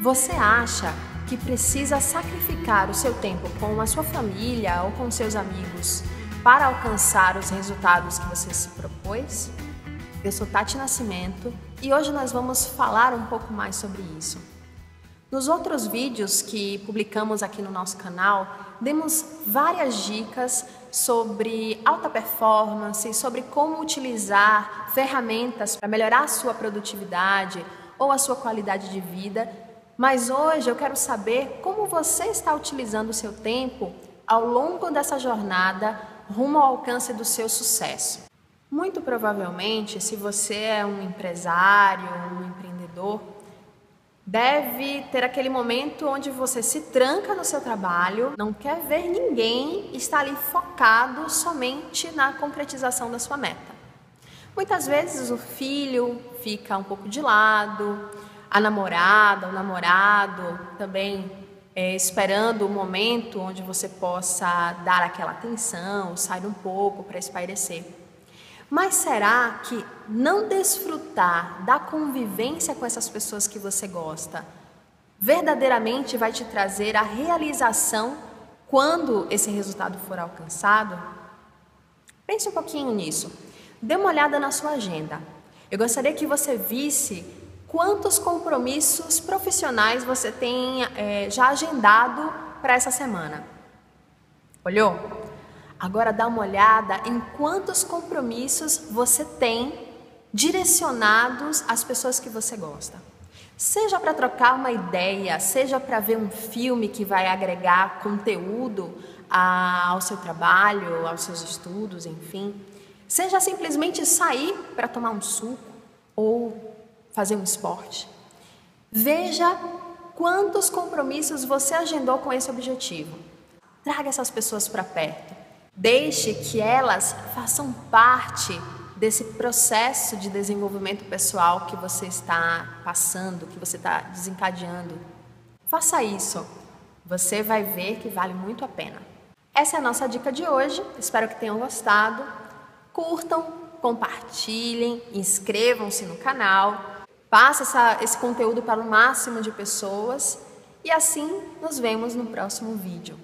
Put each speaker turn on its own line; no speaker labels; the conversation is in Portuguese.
Você acha que precisa sacrificar o seu tempo com a sua família ou com seus amigos para alcançar os resultados que você se propôs? Eu sou Tati Nascimento e hoje nós vamos falar um pouco mais sobre isso. Nos outros vídeos que publicamos aqui no nosso canal, demos várias dicas sobre alta performance, sobre como utilizar ferramentas para melhorar a sua produtividade ou a sua qualidade de vida mas hoje eu quero saber como você está utilizando o seu tempo ao longo dessa jornada rumo ao alcance do seu sucesso. Muito provavelmente, se você é um empresário, um empreendedor, deve ter aquele momento onde você se tranca no seu trabalho, não quer ver ninguém, está ali focado somente na concretização da sua meta. Muitas vezes o filho fica um pouco de lado, a namorada, o namorado também é, esperando o momento onde você possa dar aquela atenção, sair um pouco para espairecer. Mas será que não desfrutar da convivência com essas pessoas que você gosta verdadeiramente vai te trazer a realização quando esse resultado for alcançado? Pense um pouquinho nisso. Dê uma olhada na sua agenda. Eu gostaria que você visse Quantos compromissos profissionais você tem é, já agendado para essa semana? Olhou? Agora dá uma olhada em quantos compromissos você tem direcionados às pessoas que você gosta. Seja para trocar uma ideia, seja para ver um filme que vai agregar conteúdo ao seu trabalho, aos seus estudos, enfim. Seja simplesmente sair para tomar um suco ou fazer um esporte. Veja quantos compromissos você agendou com esse objetivo. Traga essas pessoas para perto. Deixe que elas façam parte desse processo de desenvolvimento pessoal que você está passando, que você está desencadeando. Faça isso. Você vai ver que vale muito a pena. Essa é a nossa dica de hoje. Espero que tenham gostado. Curtam, compartilhem, inscrevam-se no canal Passa essa, esse conteúdo para o máximo de pessoas e assim nos vemos no próximo vídeo.